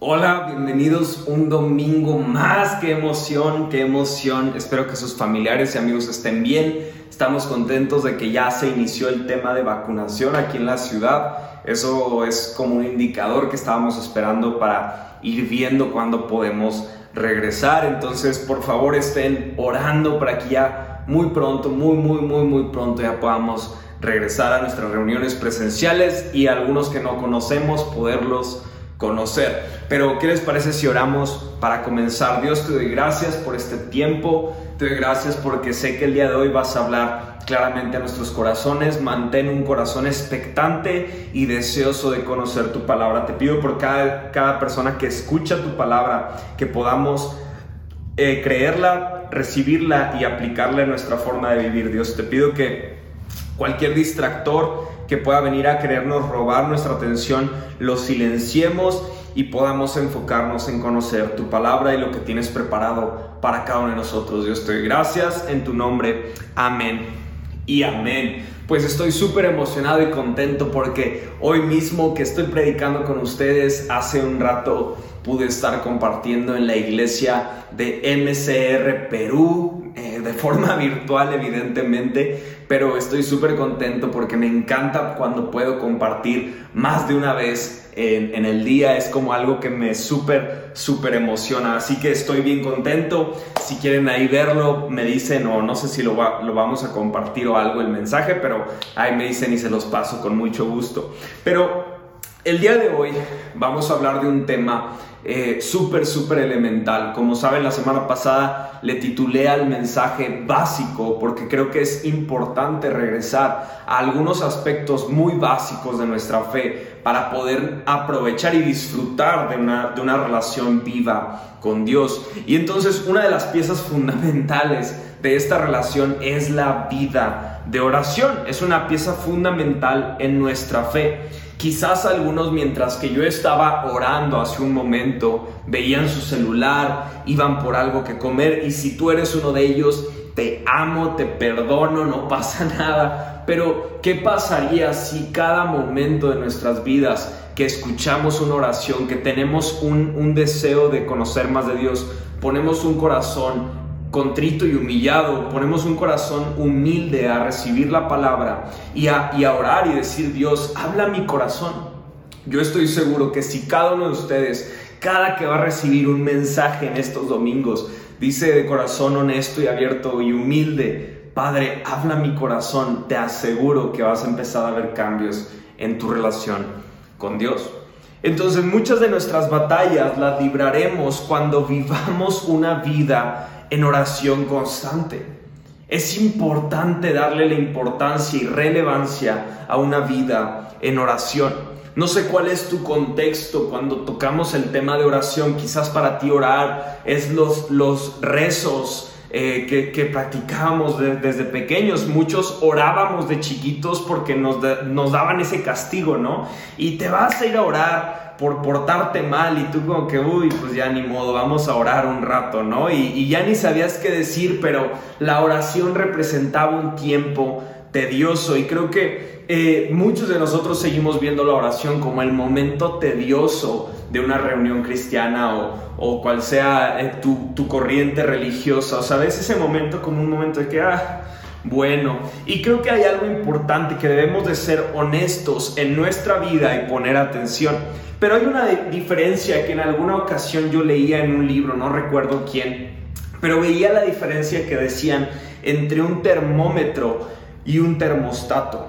Hola, bienvenidos un domingo más. Qué emoción, qué emoción. Espero que sus familiares y amigos estén bien. Estamos contentos de que ya se inició el tema de vacunación aquí en la ciudad. Eso es como un indicador que estábamos esperando para ir viendo cuándo podemos regresar. Entonces, por favor, estén orando para que ya muy pronto, muy, muy, muy, muy pronto ya podamos regresar a nuestras reuniones presenciales y algunos que no conocemos poderlos conocer. Pero, ¿qué les parece si oramos para comenzar? Dios, te doy gracias por este tiempo, te doy gracias porque sé que el día de hoy vas a hablar claramente a nuestros corazones. Mantén un corazón expectante y deseoso de conocer tu palabra. Te pido por cada, cada persona que escucha tu palabra, que podamos eh, creerla, recibirla y aplicarla en nuestra forma de vivir. Dios, te pido que cualquier distractor, que pueda venir a querernos robar nuestra atención, lo silenciemos y podamos enfocarnos en conocer tu palabra y lo que tienes preparado para cada uno de nosotros. Dios te gracias en tu nombre. Amén y amén. Pues estoy súper emocionado y contento porque hoy mismo que estoy predicando con ustedes, hace un rato pude estar compartiendo en la iglesia de MCR Perú, eh, de forma virtual evidentemente, pero estoy súper contento porque me encanta cuando puedo compartir más de una vez en, el día. Es como algo que me súper, súper emociona. Así que estoy bien contento. Si quieren ahí verlo, me dicen o no sé si lo, lo vamos a compartir o algo el mensaje, pero ahí me dicen y se los paso con mucho gusto. Pero el día de hoy vamos a hablar de un tema eh, súper, súper elemental. Como saben, la semana pasada le titulé al mensaje básico porque creo que es importante regresar a algunos aspectos muy básicos de nuestra fe para poder aprovechar y disfrutar de una, de una relación viva con Dios. Y entonces una de las piezas fundamentales de esta relación es la vida de oración. Es una pieza fundamental en nuestra fe. Quizás algunos mientras que yo estaba orando hace un momento, veían su celular, iban por algo que comer y si tú eres uno de ellos, te amo, te perdono, no pasa nada. Pero, ¿qué pasaría si cada momento de nuestras vidas que escuchamos una oración, que tenemos un, un deseo de conocer más de Dios, ponemos un corazón contrito y humillado, ponemos un corazón humilde a recibir la palabra y a, orar y decir, Dios, habla mi corazón. Yo estoy seguro que si cada uno de ustedes, cada que va a recibir un mensaje en estos domingos, dice de corazón honesto y abierto y humilde, Padre, habla mi corazón, te aseguro que vas a empezar a ver cambios en tu relación con Dios. Entonces muchas de nuestras batallas las libraremos cuando vivamos una vida en oración constante. Es importante darle la importancia y relevancia a una vida en oración. No sé cuál es tu contexto cuando tocamos el tema de oración. Quizás para ti orar es los, los rezos eh, que, que, practicábamos desde pequeños. Muchos orábamos de chiquitos porque nos, nos daban ese castigo, ¿no? Y te vas a ir a orar por portarte mal y tú como que, uy, pues ya ni modo, vamos a orar un rato, ¿no? Y, ya ni sabías qué decir, pero la oración representaba un tiempo tedioso y creo que eh, muchos de nosotros seguimos viendo la oración como el momento tedioso de una reunión cristiana o, o cual sea eh, tu, tu, corriente religiosa. O sea, ves ese momento como un momento de que, ah, bueno. Y creo que hay algo importante que debemos de ser honestos en nuestra vida y poner atención. Pero hay una diferencia que en alguna ocasión yo leía en un libro, no recuerdo quién, pero veía la diferencia que decían entre un termómetro y un termostato.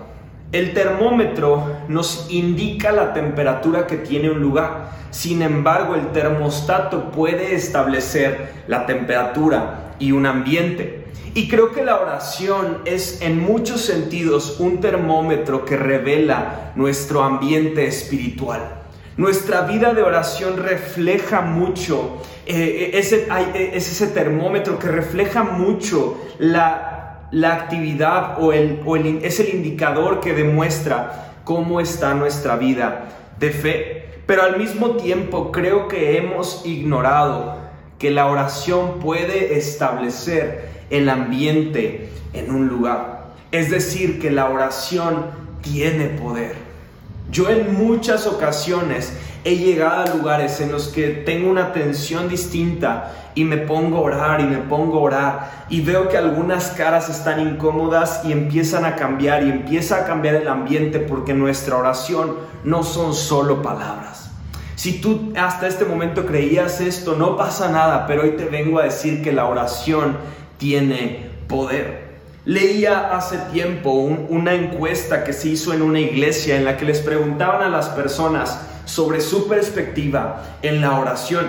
El termómetro nos indica la temperatura que tiene un lugar. Sin embargo, el termostato puede establecer la temperatura y un ambiente. Y creo que la oración es en muchos sentidos un termómetro que revela nuestro ambiente espiritual. Nuestra vida de oración refleja mucho, eh, ese, eh, es ese termómetro que refleja mucho la, actividad o, el, o el, es el indicador que demuestra cómo está nuestra vida de fe. Pero al mismo tiempo creo que hemos ignorado que la oración puede establecer el ambiente en un lugar. Es decir, que la oración tiene poder. Yo en muchas ocasiones He llegado a lugares en los que tengo una tensión distinta y me pongo a orar y me pongo a orar y veo que algunas caras están incómodas y empiezan a cambiar y empieza a cambiar el ambiente porque nuestra oración no son solo palabras. Si tú hasta este momento creías esto, no pasa nada, pero hoy te vengo a decir que la oración tiene poder. Leía hace tiempo una encuesta que se hizo en una iglesia en la que les preguntaban a las personas sobre su perspectiva en la oración.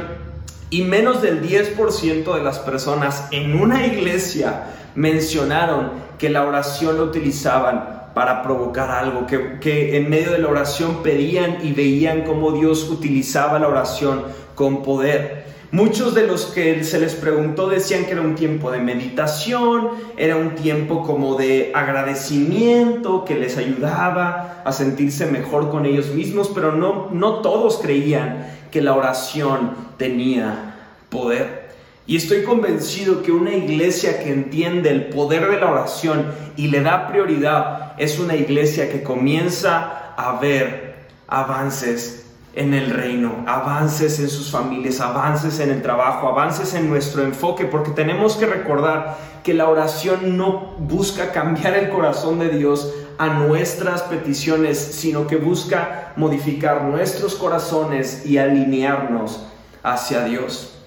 Y menos del 10% de las personas en una iglesia mencionaron que la oración lo utilizaban para provocar algo, que, en medio de la oración pedían y veían cómo Dios utilizaba la oración con poder. Muchos de los que se les preguntó decían que era un tiempo de meditación, era un tiempo como de agradecimiento que les ayudaba a sentirse mejor con ellos mismos, pero no, no todos creían que la oración tenía poder. Y estoy convencido que una iglesia que entiende el poder de la oración y le da prioridad es una iglesia que comienza a ver avances en el reino, avances en sus familias, avances en el trabajo, avances en nuestro enfoque, porque tenemos que recordar que la oración no busca cambiar el corazón de Dios a nuestras peticiones, sino que busca modificar nuestros corazones y alinearnos hacia Dios.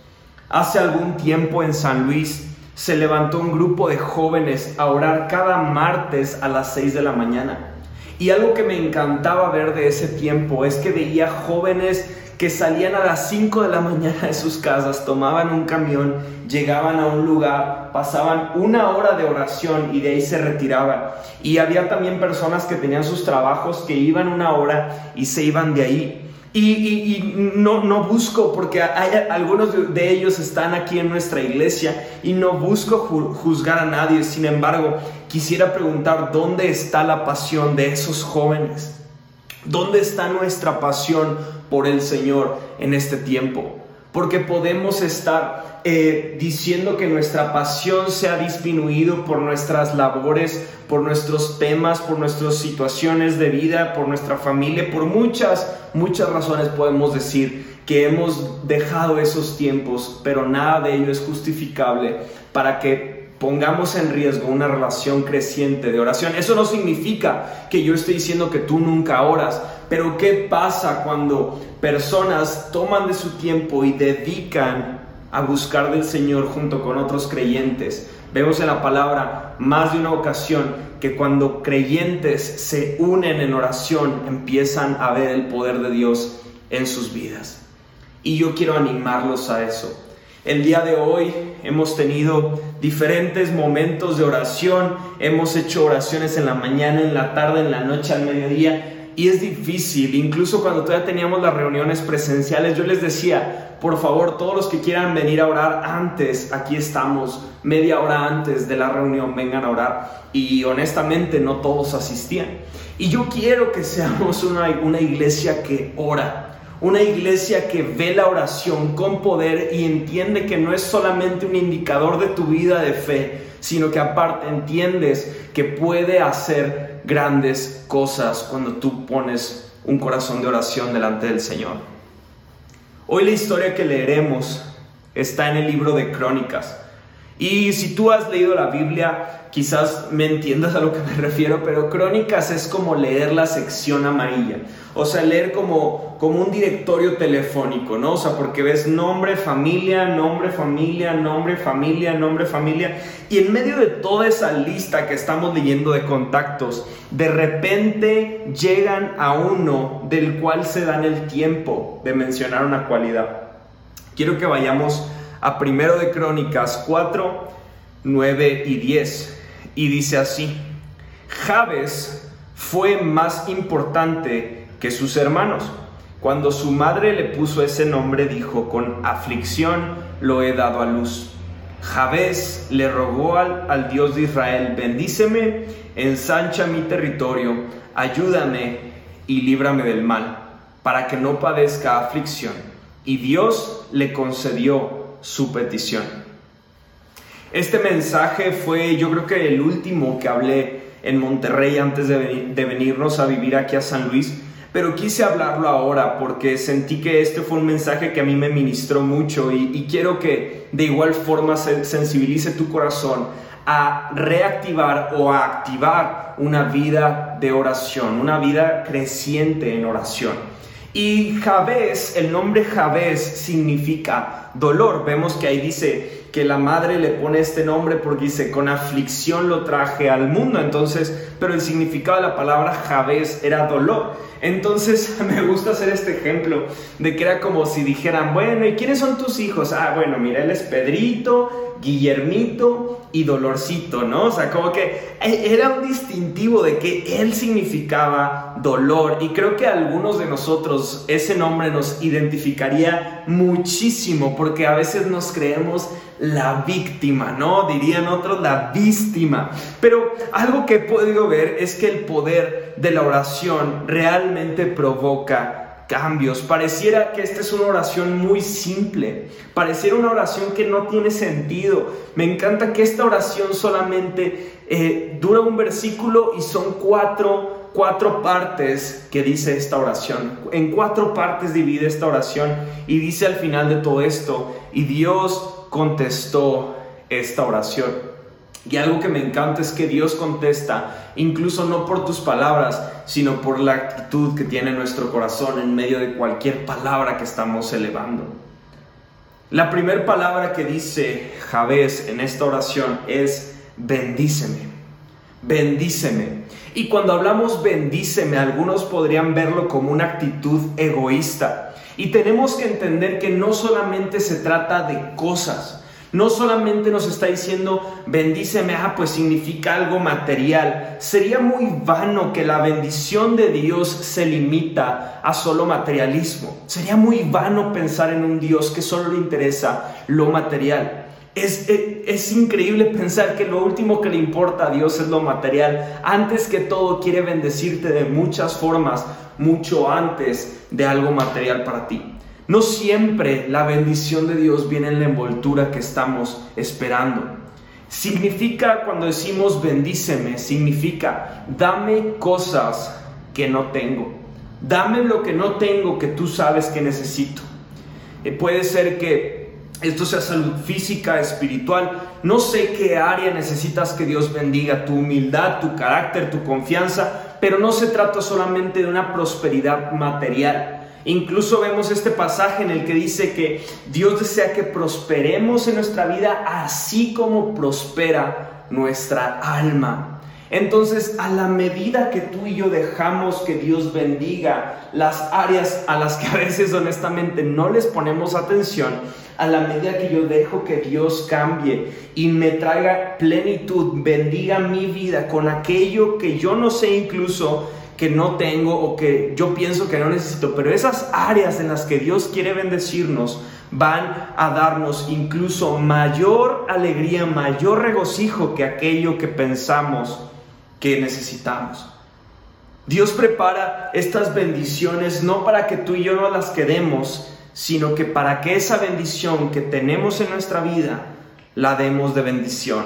Hace algún tiempo en San Luis se levantó un grupo de jóvenes a orar cada martes a las 6 de la mañana. Y algo que me encantaba ver de ese tiempo es que veía jóvenes que salían a las 5 de la mañana de sus casas, tomaban un camión, llegaban a un lugar, pasaban una hora de oración y de ahí se retiraban. Y había también personas que tenían sus trabajos que iban una hora y se iban de ahí. Y, no, busco, porque algunos de ellos están aquí en nuestra iglesia y no busco juzgar a nadie. Sin embargo, quisiera preguntar, ¿dónde está la pasión de esos jóvenes? ¿Dónde está nuestra pasión por el Señor en este tiempo? Porque podemos estar eh, diciendo que nuestra pasión se ha disminuido por nuestras labores, por nuestros temas, por nuestras situaciones de vida, por nuestra familia, por muchas, muchas razones podemos decir que hemos dejado esos tiempos, pero nada de ello es justificable para que pongamos en riesgo una relación creciente de oración. Eso no significa que yo esté diciendo que tú nunca oras, pero ¿qué pasa cuando personas toman de su tiempo y dedican a buscar del Señor junto con otros creyentes. Vemos en la palabra más de una ocasión que cuando creyentes se unen en oración empiezan a ver el poder de Dios en sus vidas. Y yo quiero animarlos a eso. El día de hoy hemos tenido diferentes momentos de oración, hemos hecho oraciones en la mañana, en la tarde, en la noche, al mediodía, y es difícil, incluso cuando todavía teníamos las reuniones presenciales, yo les decía, por favor, todos los que quieran venir a orar antes, aquí estamos, media hora antes de la reunión, vengan a orar. Y honestamente no todos asistían. Y yo quiero que seamos una, una iglesia que ora, una iglesia que ve la oración con poder y entiende que no es solamente un indicador de tu vida de fe, sino que aparte entiendes que puede hacer grandes cosas cuando tú pones un corazón de oración delante del Señor. Hoy la historia que leeremos está en el libro de Crónicas. Y si tú has leído la Biblia, quizás me entiendas a lo que me refiero, pero Crónicas es como leer la sección amarilla. O sea, leer como, como un directorio telefónico, ¿no? O sea, porque ves nombre, familia, nombre, familia, nombre, familia, nombre, familia. Y en medio de toda esa lista que estamos leyendo de contactos, de repente llegan a uno del cual se dan el tiempo de mencionar una cualidad. Quiero que vayamos a primero de Crónicas 4, 9 y 10. Y dice así, Jabes fue más importante que sus hermanos. Cuando su madre le puso ese nombre, dijo, con aflicción lo he dado a luz. Jabez le rogó al, al, Dios de Israel, bendíceme, ensancha mi territorio, ayúdame y líbrame del mal, para que no padezca aflicción. Y Dios le concedió su petición. Este mensaje fue yo creo que el último que hablé en Monterrey antes de, venir, venirnos a vivir aquí a San Luis pero quise hablarlo ahora porque sentí que este fue un mensaje que a mí me ministró mucho y, quiero que de igual forma se sensibilice tu corazón a reactivar o a activar una vida de oración, una vida creciente en oración. Y Javés, el nombre Javés significa dolor. Vemos que ahí dice que la madre le pone este nombre porque dice, con aflicción lo traje al mundo. Entonces, pero el significado de la palabra Javés era dolor. Entonces me gusta hacer este ejemplo de que era como si dijeran, bueno, ¿y quiénes son tus hijos? Ah, bueno, mira, él es Pedrito, Guillermito y Dolorcito, ¿no? O sea, como que e, era un distintivo de que él significaba dolor y creo que a algunos de nosotros ese nombre nos identificaría muchísimo porque a veces nos creemos la víctima, ¿no? Dirían otros la víctima. Pero algo que podido es que el poder de la oración realmente provoca cambios. Pareciera que esta es una oración muy simple, pareciera una oración que no tiene sentido. Me encanta que esta oración solamente eh, dura un versículo y son cuatro, cuatro partes que dice esta oración. En cuatro partes divide esta oración y dice al final de todo esto, y Dios contestó esta oración. Y algo que me encanta es que Dios contesta, incluso no por tus palabras, sino por la actitud que tiene nuestro corazón en medio de cualquier palabra que estamos elevando. La primera palabra que dice Javés en esta oración es bendíceme, bendíceme. Y cuando hablamos bendíceme, algunos podrían verlo como una actitud egoísta. Y tenemos que entender que no solamente se trata de cosas, no solamente nos está diciendo bendíceme, ah, pues significa algo material. Sería muy vano que la bendición de Dios se limita a solo materialismo. Sería muy vano pensar en un Dios que solo le interesa lo material. Es, es, es, increíble pensar que lo último que le importa a Dios es lo material. Antes que todo quiere bendecirte de muchas formas, mucho antes de algo material para ti. No siempre la bendición de Dios viene en la envoltura que estamos esperando. Significa cuando decimos bendíceme, significa dame cosas que no tengo. Dame lo que no tengo que tú sabes que necesito. Eh, puede ser que esto sea salud física, espiritual. No sé qué área necesitas que Dios bendiga, tu humildad, tu carácter, tu confianza, pero no se trata solamente de una prosperidad material Incluso vemos este pasaje en el que dice que Dios desea que prosperemos en nuestra vida así como prospera nuestra alma. Entonces, a la medida que tú y yo dejamos que Dios bendiga las áreas a las que a veces honestamente no les ponemos atención, a la medida que yo dejo que Dios cambie y me traiga plenitud, bendiga mi vida con aquello que yo no sé incluso que no tengo o que yo pienso que no necesito, pero esas áreas en las que Dios quiere bendecirnos van a darnos incluso mayor alegría, mayor regocijo que aquello que pensamos que necesitamos. Dios prepara estas bendiciones no para que tú y yo no las quedemos, sino que para que esa bendición que tenemos en nuestra vida la demos de bendición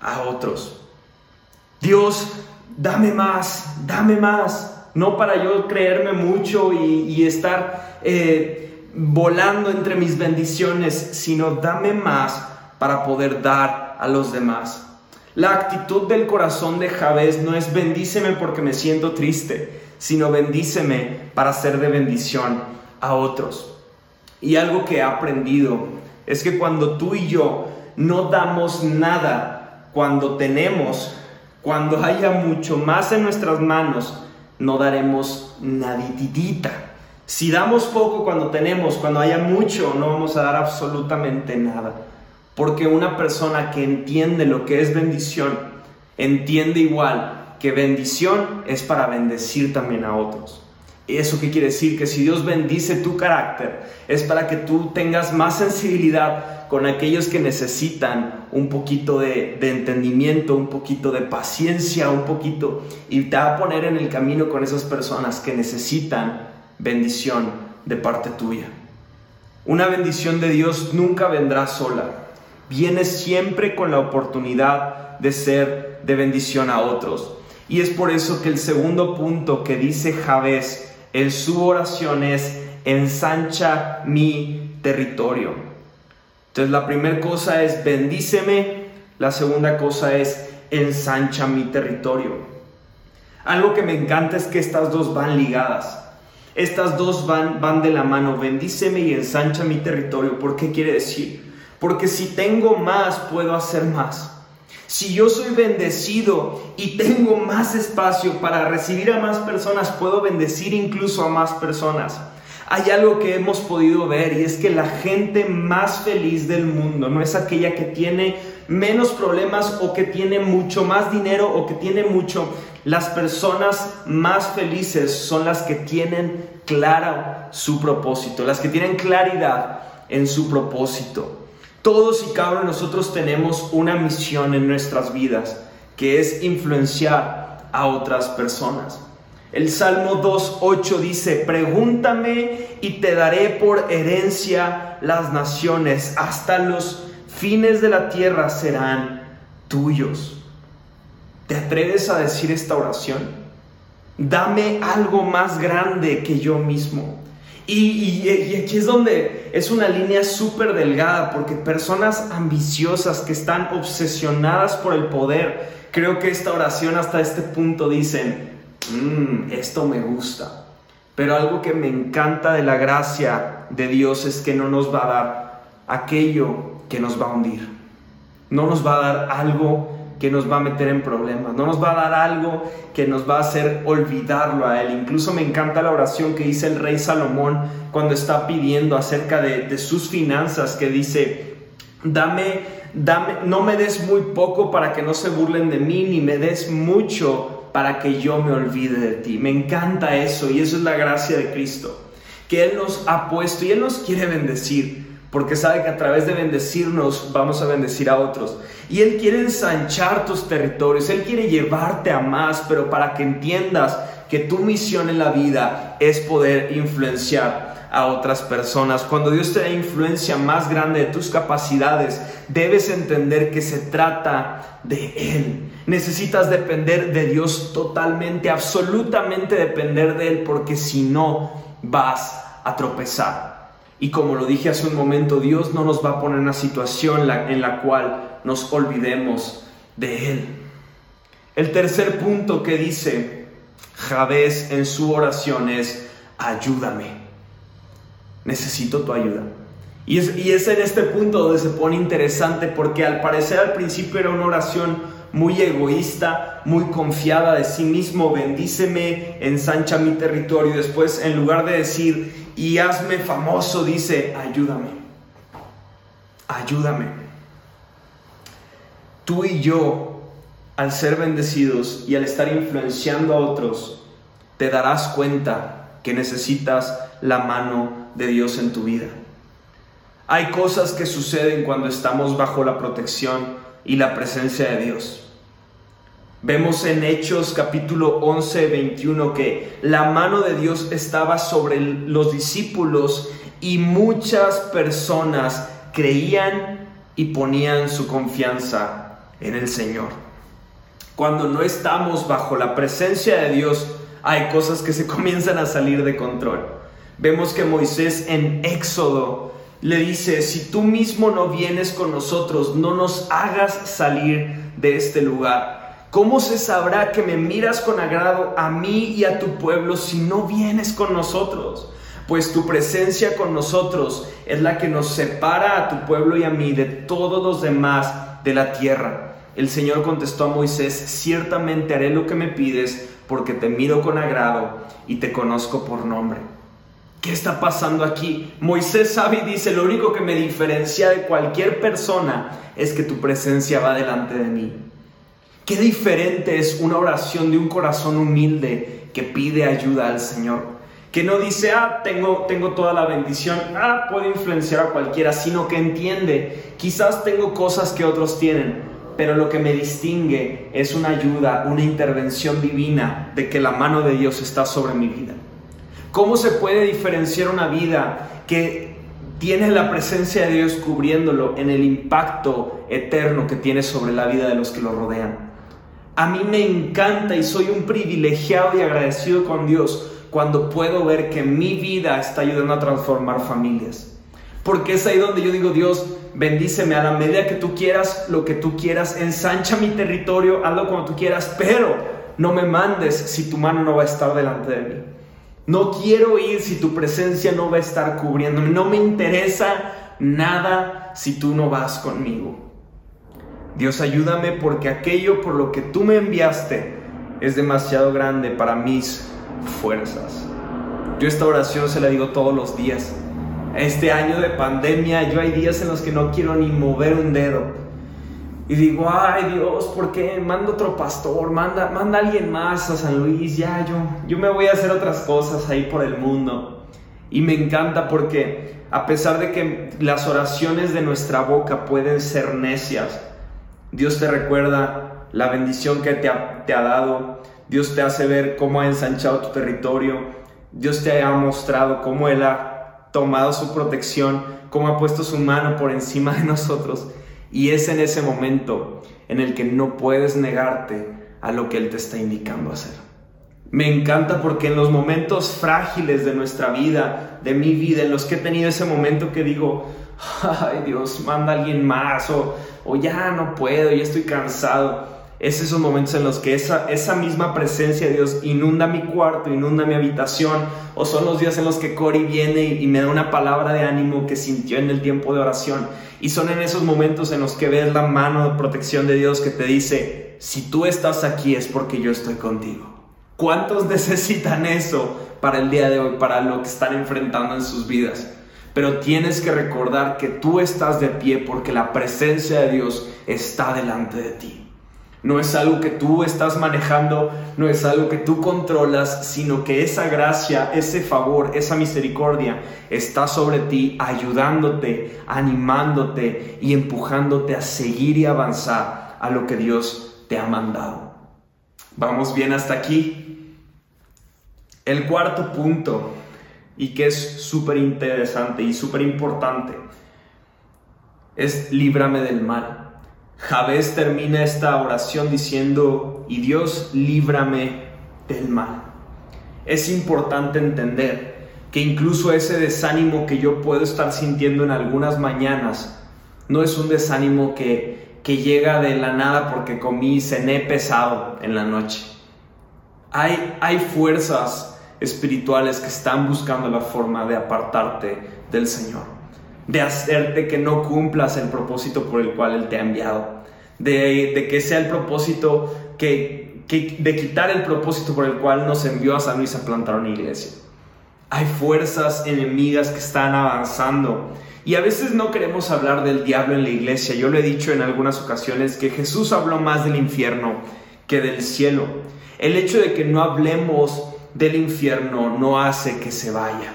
a otros. Dios dame más, dame más. No para yo creerme mucho y, estar eh, volando entre mis bendiciones, sino dame más para poder dar a los demás. La actitud del corazón de Javés no es bendíceme porque me siento triste, sino bendíceme para ser de bendición a otros. Y algo que he aprendido es que cuando tú y yo no damos nada, cuando tenemos, cuando haya mucho más en nuestras manos, no daremos nadititita. Si damos poco cuando tenemos, cuando haya mucho, no vamos a dar absolutamente nada. Porque una persona que entiende lo que es bendición, entiende igual que bendición es para bendecir también a otros. ¿Eso qué quiere decir? Que si Dios bendice tu carácter, es para que tú tengas más sensibilidad con aquellos que necesitan un poquito de, entendimiento, un poquito de paciencia, un poquito, y te va a poner en el camino con esas personas que necesitan bendición de parte tuya. Una bendición de Dios nunca vendrá sola, viene siempre con la oportunidad de ser de bendición a otros. Y es por eso que el segundo punto que dice Javés en su oración es, ensancha mi territorio. Entonces la primera cosa es, bendíceme, la segunda cosa es, ensancha mi territorio. Algo que me encanta es que estas dos van ligadas. Estas dos van, van de la mano. Bendíceme y ensancha mi territorio. ¿Por qué quiere decir? Porque si tengo más, puedo hacer más. Si yo soy bendecido y tengo más espacio para recibir a más personas, puedo bendecir incluso a más personas. Hay algo que hemos podido ver y es que la gente más feliz del mundo no es aquella que tiene menos problemas o que tiene mucho más dinero o que tiene mucho. Las personas más felices son las que tienen clara su propósito, las que tienen claridad en su propósito. Todos y cada uno de nosotros tenemos una misión en nuestras vidas, que es influenciar a otras personas. El Salmo 2.8 dice, pregúntame y te daré por herencia las naciones, hasta los fines de la tierra serán tuyos. ¿Te atreves a decir esta oración? Dame algo más grande que yo mismo. Y, aquí es donde es una línea súper delgada, porque personas ambiciosas que están obsesionadas por el poder, creo que esta oración hasta este punto dicen, mm, esto me gusta. Pero algo que me encanta de la gracia de Dios es que no nos va a dar aquello que nos va a hundir. No nos va a dar algo que nos va a meter en problemas. No nos va a dar algo que nos va a hacer olvidarlo a Él. Incluso me encanta la oración que dice el rey Salomón cuando está pidiendo acerca de, sus finanzas, que dice, dame, dame, no me des muy poco para que no se burlen de mí, ni me des mucho para que yo me olvide de ti. Me encanta eso y eso es la gracia de Cristo, que Él nos ha puesto y Él nos quiere bendecir porque sabe que a través de bendecirnos vamos a bendecir a otros. Y Él quiere ensanchar tus territorios, Él quiere llevarte a más, pero para que entiendas que tu misión en la vida es poder influenciar a otras personas. Cuando Dios te da influencia más grande de tus capacidades, debes entender que se trata de Él. Necesitas depender de Dios totalmente, absolutamente depender de Él, porque si no, vas a tropezar. Y como lo dije hace un momento, Dios no nos va a poner en una situación en la cual nos olvidemos de Él. El tercer punto que dice Javés en su oración es, ayúdame. Necesito tu ayuda. Y es, y es en este punto donde se pone interesante porque al parecer al principio era una oración muy egoísta, muy confiada de sí mismo, bendíceme, ensancha mi territorio. Después, en lugar de decir, y hazme famoso, dice, ayúdame, ayúdame. Tú y yo, al ser bendecidos y al estar influenciando a otros, te darás cuenta que necesitas la mano de Dios en tu vida. Hay cosas que suceden cuando estamos bajo la protección y la presencia de Dios. Vemos en Hechos capítulo 11, 21 que la mano de Dios estaba sobre los discípulos y muchas personas creían y ponían su confianza en el Señor. Cuando no estamos bajo la presencia de Dios, hay cosas que se comienzan a salir de control. Vemos que Moisés en Éxodo le dice, si tú mismo no vienes con nosotros, no nos hagas salir de este lugar. ¿Cómo se sabrá que me miras con agrado a mí y a tu pueblo si no vienes con nosotros? Pues tu presencia con nosotros es la que nos separa a tu pueblo y a mí de todos los demás de la tierra. El Señor contestó a Moisés, ciertamente haré lo que me pides porque te miro con agrado y te conozco por nombre. ¿Qué está pasando aquí? Moisés sabe y dice, lo único que me diferencia de cualquier persona es que tu presencia va delante de mí. Qué diferente es una oración de un corazón humilde que pide ayuda al Señor. Que no dice, ah, tengo, tengo toda la bendición, ah, puedo influenciar a cualquiera, sino que entiende, quizás tengo cosas que otros tienen, pero lo que me distingue es una ayuda, una intervención divina de que la mano de Dios está sobre mi vida. ¿Cómo se puede diferenciar una vida que tiene la presencia de Dios cubriéndolo en el impacto eterno que tiene sobre la vida de los que lo rodean? A mí me encanta y soy un privilegiado y agradecido con Dios cuando puedo ver que mi vida está ayudando a transformar familias. Porque es ahí donde yo digo, Dios, bendíceme a la medida que tú quieras, lo que tú quieras, ensancha mi territorio, hazlo como tú quieras, pero no me mandes si tu mano no va a estar delante de mí. No quiero ir si tu presencia no va a estar cubriéndome. No me interesa nada si tú no vas conmigo. Dios ayúdame porque aquello por lo que tú me enviaste es demasiado grande para mis fuerzas. Yo esta oración se la digo todos los días este año de pandemia, yo hay días en los que no quiero ni mover un dedo. Y digo, ay Dios, ¿por qué? Manda otro pastor, manda, manda alguien más a San Luis, ya yo, yo me voy a hacer otras cosas ahí por el mundo. Y me encanta porque a pesar de que las oraciones de nuestra boca pueden ser necias, Dios te recuerda la bendición que te ha, dado, Dios te hace ver cómo ha ensanchado tu territorio, Dios te ha mostrado cómo Él ha tomado su protección, cómo ha puesto su mano por encima de nosotros. Y es en ese momento en el que no puedes negarte a lo que Él te está indicando hacer. Me encanta porque en los momentos frágiles de nuestra vida, de mi vida, en los que he tenido ese momento que digo, ay Dios, manda a alguien más, o, o ya no puedo, ya estoy cansado es esos momentos en los que esa, esa misma presencia de Dios inunda mi cuarto, inunda mi habitación, o son los días en los que Cory viene y, me da una palabra de ánimo que sintió en el tiempo de oración, y son en esos momentos en los que ves la mano de protección de Dios que te dice, si tú estás aquí es porque yo estoy contigo. ¿Cuántos necesitan eso para el día de hoy, para lo que están enfrentando en sus vidas? Pero tienes que recordar que tú estás de pie porque la presencia de Dios está delante de ti. No es algo que tú estás manejando, no es algo que tú controlas, sino que esa gracia, ese favor, esa misericordia está sobre ti, ayudándote, animándote y empujándote a seguir y avanzar a lo que Dios te ha mandado. Vamos bien hasta aquí. El cuarto punto, y que es súper interesante y súper importante, es líbrame del mal. Jabez termina esta oración diciendo, y Dios líbrame del mal. Es importante entender que incluso ese desánimo que yo puedo estar sintiendo en algunas mañanas no es un desánimo que, que llega de la nada porque comí cené pesado en la noche. Hay, hay fuerzas espirituales que están buscando la forma de apartarte del Señor de hacerte que no cumplas el propósito por el cual Él te ha enviado, de, que sea el propósito que, de quitar el propósito por el cual nos envió a San Luis a plantar una iglesia. Hay fuerzas enemigas que están avanzando y a veces no queremos hablar del diablo en la iglesia. Yo lo he dicho en algunas ocasiones que Jesús habló más del infierno que del cielo. El hecho de que no hablemos del infierno no hace que se vaya.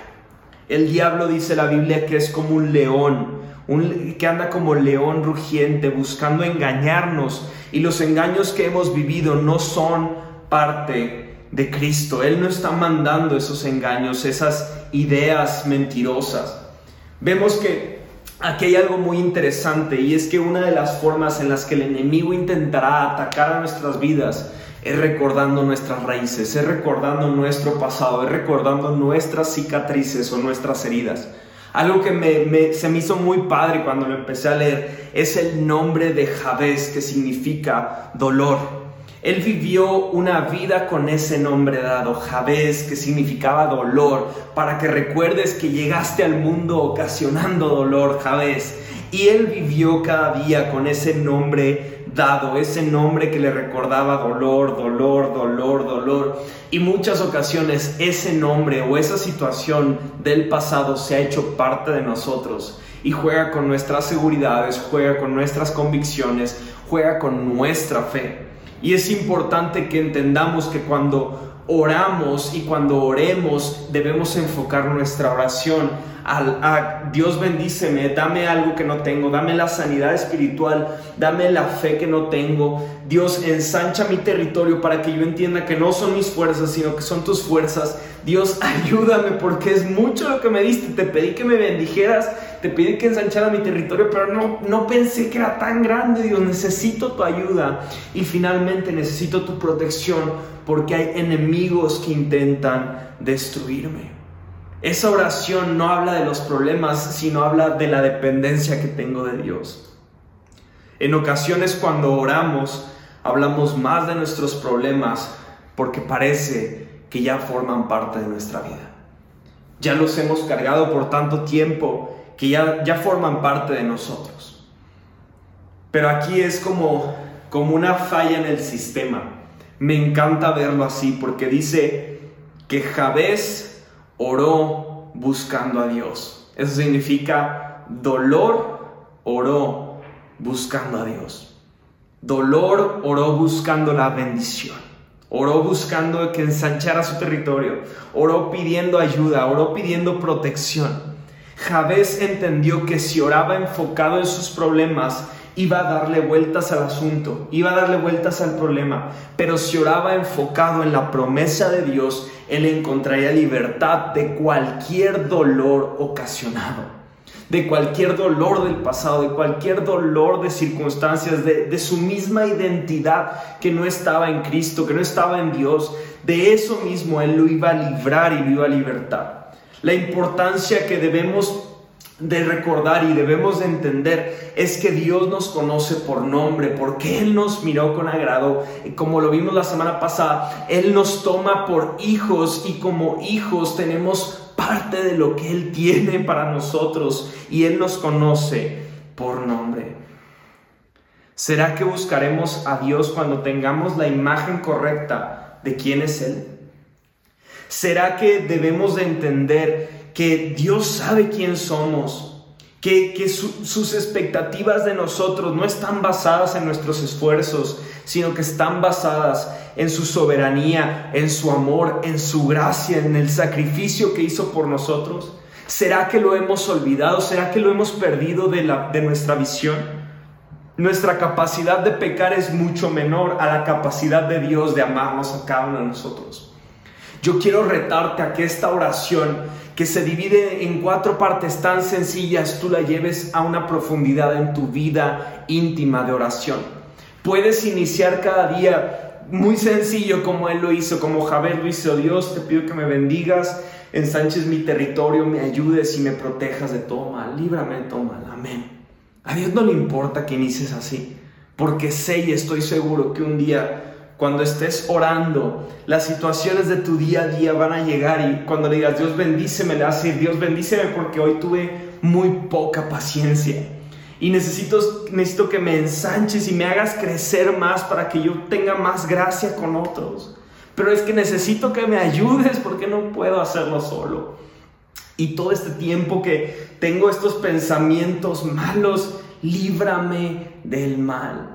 El diablo dice la Biblia que es como un león, un, que anda como león rugiente buscando engañarnos y los engaños que hemos vivido no son parte de Cristo. Él no está mandando esos engaños, esas ideas mentirosas. Vemos que aquí hay algo muy interesante y es que una de las formas en las que el enemigo intentará atacar a nuestras vidas es recordando nuestras raíces, es recordando nuestro pasado, es recordando nuestras cicatrices o nuestras heridas. Algo que me, se me hizo muy padre cuando lo empecé a leer es el nombre de Jabez, que significa dolor. Él vivió una vida con ese nombre dado, Jabez, que significaba dolor, para que recuerdes que llegaste al mundo ocasionando dolor, Jabez. Y él vivió cada día con ese nombre dado, ese nombre que le recordaba dolor, dolor, dolor, dolor. Y muchas ocasiones ese nombre o esa situación del pasado se ha hecho parte de nosotros y juega con nuestras seguridades, juega con nuestras convicciones, juega con nuestra fe. Y es importante que entendamos que cuando oramos y cuando oremos debemos enfocar nuestra oración a, Dios bendíceme, dame algo que no tengo, dame la sanidad espiritual, dame la fe que no tengo. Dios ensancha mi territorio para que yo entienda que no son mis fuerzas, sino que son tus fuerzas. Dios ayúdame porque es mucho lo que me diste, te pedí que me bendijeras te pedí que ensanchara mi territorio, pero no, no pensé que era tan grande, Dios, necesito tu ayuda y finalmente necesito tu protección porque hay enemigos que intentan destruirme. Esa oración no habla de los problemas, sino habla de la dependencia que tengo de Dios. En ocasiones cuando oramos, hablamos más de nuestros problemas porque parece que ya forman parte de nuestra vida. Ya los hemos cargado por tanto tiempo que ya, ya forman parte de nosotros. Pero aquí es como, como una falla en el sistema. Me encanta verlo así porque dice que Jabez oró buscando a Dios. Eso significa dolor oró buscando a Dios. Dolor oró buscando la bendición. Oró buscando que ensanchara su territorio. Oró pidiendo ayuda, oró pidiendo protección. Jabez entendió que si oraba enfocado en sus problemas, iba a darle vueltas al asunto, iba a darle vueltas al problema. Pero si oraba enfocado en la promesa de Dios, él encontraría libertad de cualquier dolor ocasionado de cualquier dolor del pasado, de cualquier dolor de circunstancias, de, su misma identidad que no estaba en Cristo, que no estaba en Dios. De eso mismo Él lo iba a librar y lo iba a libertar. La importancia que debemos de recordar y debemos de entender es que Dios nos conoce por nombre, porque Él nos miró con agrado, como lo vimos la semana pasada, Él nos toma por hijos y como hijos tenemos parte de lo que Él tiene para nosotros y Él nos conoce por nombre. ¿Será que buscaremos a Dios cuando tengamos la imagen correcta de quién es Él? ¿Será que debemos de entender que Dios sabe quién somos? que, sus expectativas de nosotros no están basadas en nuestros esfuerzos, sino que están basadas en su soberanía, en su amor, en su gracia, en el sacrificio que hizo por nosotros? ¿Será que lo hemos olvidado? ¿Será que lo hemos perdido de, la, de nuestra visión? Nuestra capacidad de pecar es mucho menor a la capacidad de Dios de amarnos a cada uno de nosotros. Yo quiero retarte a que esta oración que se divide en cuatro partes tan sencillas, tú la lleves a una profundidad en tu vida íntima de oración. Puedes iniciar cada día muy sencillo como Él lo hizo, como Javier lo hizo. Dios, te pido que me bendigas, ensanches mi territorio, me ayudes y me protejas de todo mal. Líbrame de todo mal. Amén. A Dios no le importa que inicies así, porque sé y estoy seguro que un día cuando estés orando, las situaciones de tu día a día van a llegar y cuando digas, Dios bendíceme, le vas Dios bendíceme porque hoy tuve muy poca paciencia. Y necesito, necesito que me ensanches y me hagas crecer más para que yo tenga más gracia con otros. Pero es que necesito que me ayudes porque no puedo hacerlo solo. Y todo este tiempo que tengo estos pensamientos malos, líbrame del mal.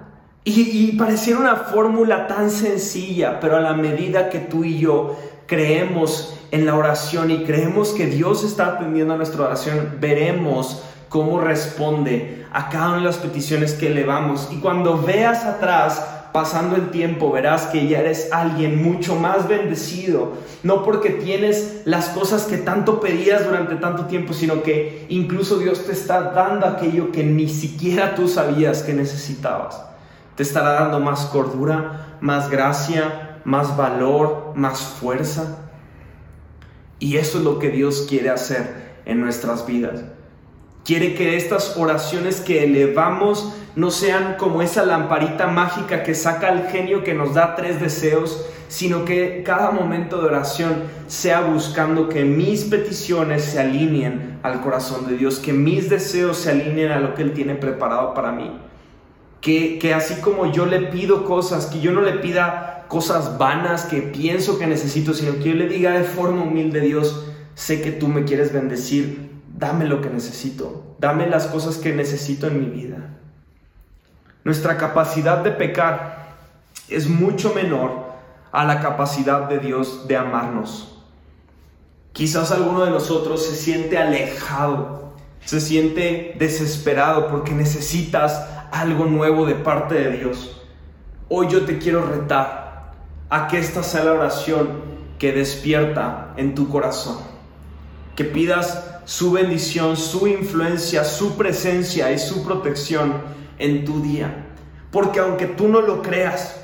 Y, pareciera una fórmula tan sencilla, pero a la medida que tú y yo creemos en la oración y creemos que Dios está atendiendo a nuestra oración, veremos cómo responde a cada una de las peticiones que elevamos. Y cuando veas atrás, pasando el tiempo, verás que ya eres alguien mucho más bendecido, no porque tienes las cosas que tanto pedías durante tanto tiempo, sino que incluso Dios te está dando aquello que ni siquiera tú sabías que necesitabas te estará dando más cordura, más gracia, más valor, más fuerza. Y eso es lo que Dios quiere hacer en nuestras vidas. Quiere que estas oraciones que elevamos no sean como esa lamparita mágica que saca al genio que nos da tres deseos, sino que cada momento de oración sea buscando que mis peticiones se alineen al corazón de Dios, que mis deseos se alineen a lo que Él tiene preparado para mí que, así como yo le pido cosas, que yo no le pida cosas vanas que pienso que necesito, sino que yo le diga de forma humilde, Dios, sé que tú me quieres bendecir, dame lo que necesito, dame las cosas que necesito en mi vida. Nuestra capacidad de pecar es mucho menor a la capacidad de Dios de amarnos. Quizás alguno de nosotros se siente alejado, se siente desesperado porque necesitas algo nuevo de parte de Dios. Hoy yo te quiero retar a que esta sea la oración que despierta en tu corazón. Que pidas su bendición, su influencia, su presencia y su protección en tu día. Porque aunque tú no lo creas,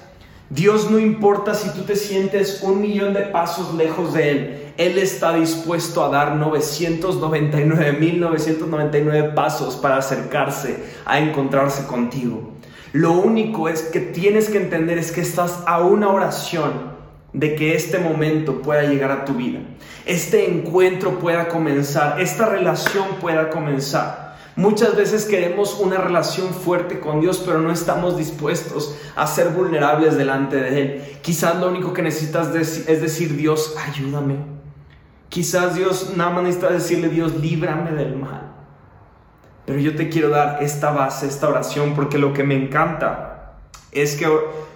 Dios no importa si tú te sientes un millón de pasos lejos de Él. Él está dispuesto a dar 999.999 pasos para acercarse a encontrarse contigo. Lo único es que tienes que entender es que estás a una oración de que este momento pueda llegar a tu vida, este encuentro pueda comenzar, esta relación pueda comenzar. Muchas veces queremos una relación fuerte con Dios, pero no estamos dispuestos a ser vulnerables delante de Él. Quizás lo único que necesitas es decir, Dios, ayúdame. Quizás Dios nada más necesita decirle, Dios, líbrame del mal. Pero yo te quiero dar esta base, esta oración, porque lo que me encanta es que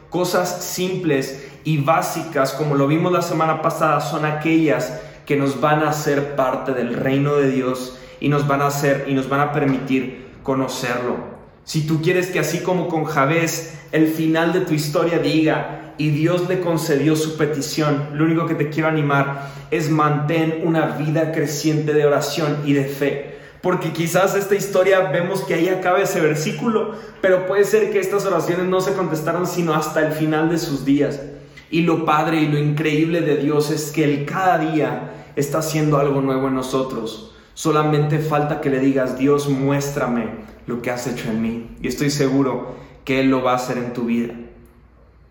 cosas simples y básicas, como lo vimos la semana pasada, son aquellas que nos van a hacer parte del reino de Dios y nos van a hacer y nos van a permitir conocerlo. Si tú quieres que así como con Javés el final de tu historia diga y Dios le concedió su petición, lo único que te quiero animar es mantén una vida creciente de oración y de fe porque quizás esta historia vemos que ahí acaba ese versículo, pero puede ser que estas oraciones no se contestaron sino hasta el final de sus días. Y lo padre y lo increíble de Dios es que Él cada día está haciendo algo nuevo en nosotros. Solamente falta que le digas, Dios, muéstrame lo que has hecho en mí. Y estoy seguro que Él lo va a hacer en tu vida.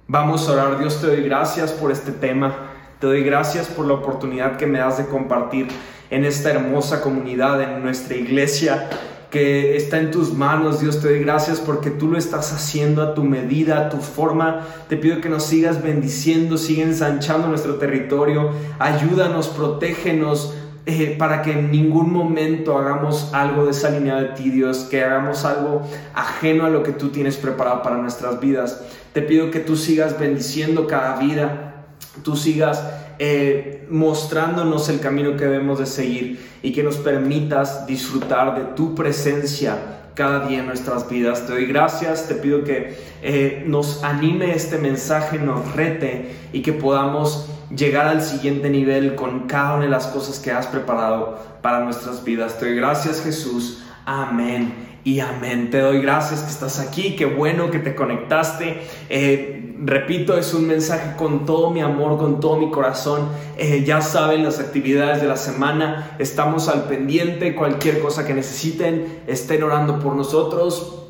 Vamos a orar. Dios, te doy gracias por este tema. Te doy gracias por la oportunidad que me das de compartir en esta hermosa comunidad, en nuestra iglesia que está en tus manos. Dios, te doy gracias porque tú lo estás haciendo a tu medida, a tu forma. Te pido que nos sigas bendiciendo, siga ensanchando nuestro territorio. Ayúdanos, protégenos. Eh, para que en ningún momento hagamos algo desalineado de ti, Dios, que hagamos algo ajeno a lo que tú tienes preparado para nuestras vidas. Te pido que tú sigas bendiciendo cada vida, tú sigas eh, mostrándonos el camino que debemos de seguir y que nos permitas disfrutar de tu presencia cada día en nuestras vidas. Te doy gracias, te pido que eh, nos anime este mensaje, nos rete y que podamos llegar al siguiente nivel con cada una de las cosas que has preparado para nuestras vidas. Te doy gracias Jesús. Amén y amén. Te doy gracias que estás aquí, qué bueno que te conectaste. Eh, repito, es un mensaje con todo mi amor, con todo mi corazón. Eh, ya saben las actividades de la semana, estamos al pendiente, cualquier cosa que necesiten, estén orando por nosotros.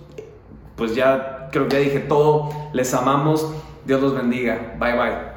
Pues ya creo que ya dije todo, les amamos, Dios los bendiga, bye bye.